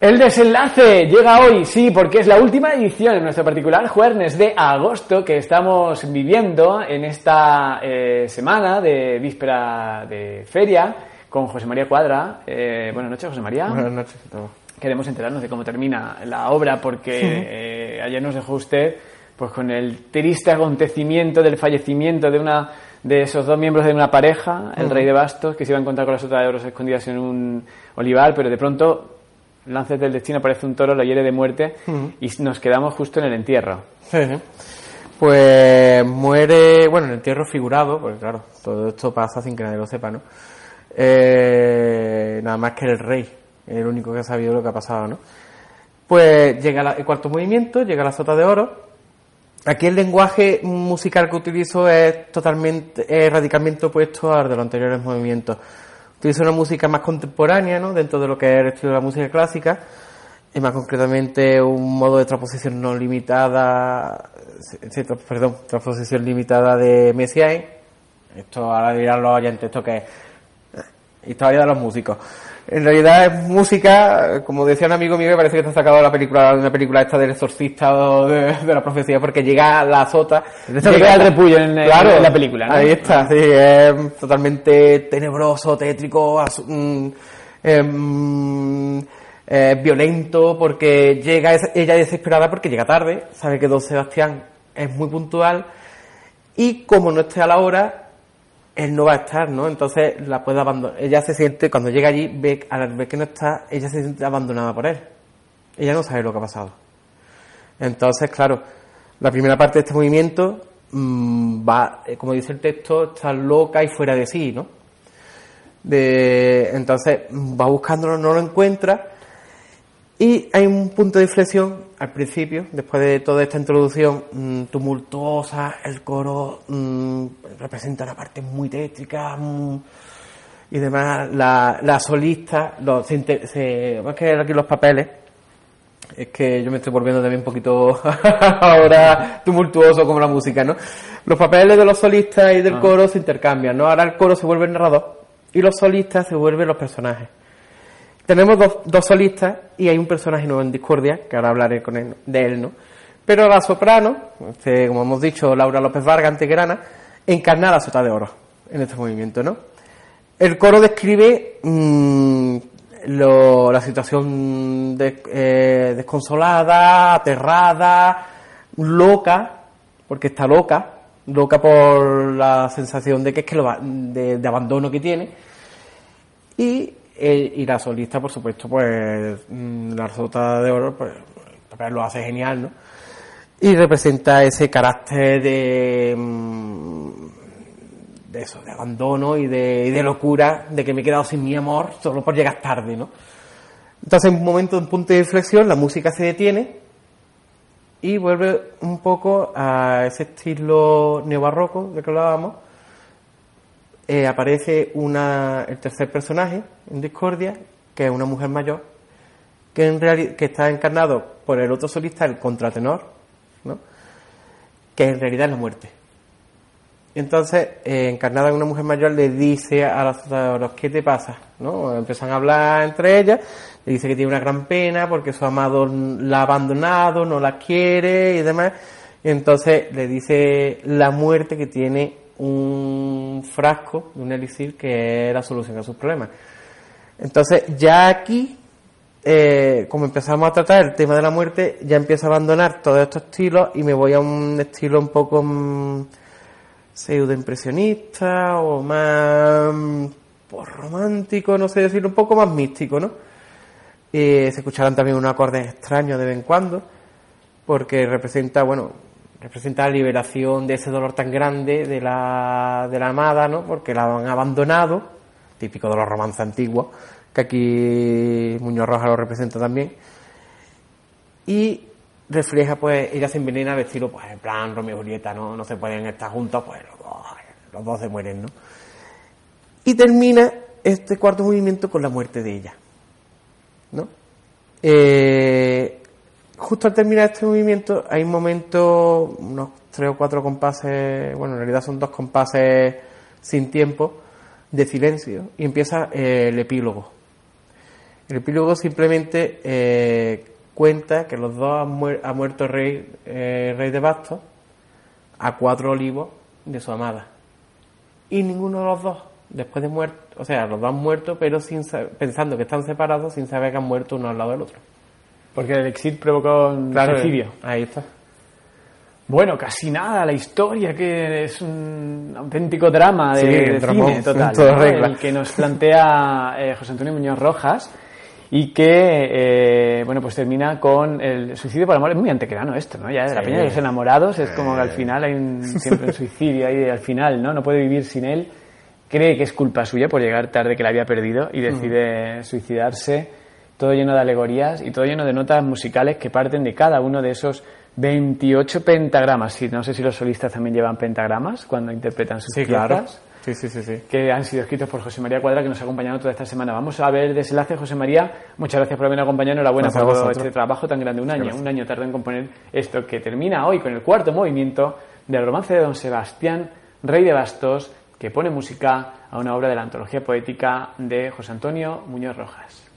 El desenlace llega hoy, sí, porque es la última edición en nuestro particular jueves de agosto que estamos viviendo en esta eh, semana de víspera de feria con José María Cuadra. Eh, buenas noches, José María. Buenas noches a todos. Queremos enterarnos de cómo termina la obra porque eh, ayer nos dejó usted pues con el triste acontecimiento del fallecimiento de una de esos dos miembros de una pareja, el rey de bastos, que se iba a encontrar con las otras de oros escondidas en un olivar, pero de pronto lances del destino aparece un toro, lo hiere de muerte y nos quedamos justo en el entierro. Sí, sí. Pues muere, bueno, en el entierro figurado, porque claro, todo esto pasa sin que nadie lo sepa, ¿no? Eh, nada más que el rey, el único que ha sabido lo que ha pasado, ¿no? Pues llega la- el cuarto movimiento, llega la sota de oro. Aquí el lenguaje musical que utilizo es totalmente, es radicalmente opuesto al de los anteriores movimientos. Utilizo una música más contemporánea, ¿no? Dentro de lo que es el estilo de la música clásica. Y más concretamente un modo de transposición no limitada, perdón, transposición limitada de Messiaen. Esto ahora dirán los oyentes, esto que es historia de los músicos. En realidad es música, como decía un amigo mío, que parece que está sacado de la película, de una película esta del exorcista o de, de la profecía, porque llega la sota. Llega- el repullo en- en la película, ¿no? Ahí está, sí, es totalmente tenebroso, tétrico, mm, em, eh, violento, porque llega ella desesperada porque llega tarde, sabe que Don Sebastián es muy puntual, y como no esté a la hora, él no va a estar, ¿no? Entonces la puede abandonar. Ella se siente, cuando llega allí, ve, al ver que no está, ella se siente abandonada por él. Ella no sabe lo que ha pasado. Entonces, claro, la primera parte de este movimiento mm, va, eh, como dice el texto, está loca y fuera de sí, ¿no? De, entonces mm, va buscándolo, no lo encuentra. Y hay un punto de inflexión al principio, después de toda esta introducción mm, tumultuosa, el coro mm, representa una parte muy tétrica mm, y demás. La, la solista, los, se, se, que aquí los papeles, es que yo me estoy volviendo también un poquito ahora tumultuoso como la música, ¿no? Los papeles de los solistas y del Ah. coro se intercambian, ¿no? Ahora el coro se vuelve el narrador y los solistas se vuelven los personajes. Tenemos dos, dos solistas y hay un personaje nuevo en Discordia, que ahora hablaré con él, de él, ¿no? Pero la soprano, este, como hemos dicho, Laura López Vargas, antegrana, encarna la sota de oro en este movimiento, ¿no? El coro describe mm, la situación eh, desconsolada, aterrada, loca, porque está loca, loca por la sensación de que es que lo de, de abandono que tiene. Y, y la solista, por supuesto, pues mm, la sota de oro, pues papel lo hace genial, ¿no? Y representa ese carácter de, mm, de eso, de abandono y de, de locura, de que me he quedado sin mi amor solo por llegar tarde, ¿no? Entonces, en un momento, un punto de inflexión, la música se detiene y vuelve un poco a ese estilo neobarroco de que hablábamos. Eh, aparece una, el tercer personaje en Discordia, que es una mujer mayor, que, en reali- que está encarnado por el otro solista, el contratenor, ¿no? que en realidad es la muerte. Entonces, eh, encarnada en una mujer mayor, le dice a los, a los ¿qué te pasa? ¿no? Empiezan a hablar entre ellas, le dice que tiene una gran pena porque su amado la ha abandonado, no la quiere y demás. Entonces le dice la muerte que tiene un frasco, un elixir, que es la solución a sus problemas. Entonces, ya aquí, eh, como empezamos a tratar el tema de la muerte, ya empiezo a abandonar todos estos estilos y me voy a un estilo un poco mm, pseudo-impresionista o más mm, pues, romántico, no sé decirlo, un poco más místico, ¿no? Eh, se escucharán también unos acordes extraños de vez en cuando, porque representa, bueno, representa la liberación de ese dolor tan grande de la, de la amada, ¿no? Porque la han abandonado, típico de los romances antiguos, que aquí Muñoz Roja lo representa también, y refleja, pues, ella se envenena al estilo, pues, en plan Romeo y Julieta, ¿no? No se pueden estar juntos, pues, los dos, los dos se mueren, ¿no? Y termina este cuarto movimiento con la muerte de ella, ¿no? Eh, justo al terminar este movimiento hay un momento, unos tres o cuatro compases, bueno, en realidad son dos compases sin tiempo, de silencio, y empieza eh, el epílogo. El epílogo simplemente eh, cuenta que los dos han, muer- ha muerto el rey, eh, rey de Bastos a cuatro olivos de su amada. Y ninguno de los dos, después de muerto, o sea, los dos han muerto, pero sin sa- pensando que están separados sin saber que han muerto uno al lado del otro. Porque el exit provocó un suicidio. Ahí está. Bueno, casi nada, la historia que es un auténtico drama de, Sí, de cine total, ¿no? el que nos plantea eh, José Antonio Muñoz Rojas y que, eh, bueno, pues termina con el suicidio por amor. Es muy antequerano esto, ¿no? Ya de la peña de los enamorados es como que al final hay un, siempre un suicidio ahí al final, ¿no? No puede vivir sin él. Cree que es culpa suya por llegar tarde que la había perdido y decide suicidarse, todo lleno de alegorías y todo lleno de notas musicales que parten de cada uno de esos 28 pentagramas. Sí, no sé si los solistas también llevan pentagramas cuando interpretan sus Sí, piezas claro. Sí, sí, sí, sí. que han sido escritos por José María Cuadra, que nos ha acompañado toda esta semana. Vamos a ver el desenlace, José María. Muchas gracias por haberme acompañado. Enhorabuena por todo este trabajo tan grande. Un año, gracias. un año tardó en componer esto que termina hoy con el cuarto movimiento del romance de Don Sebastián, Rey de Bastos, que pone música a una obra de la antología poética de José Antonio Muñoz Rojas.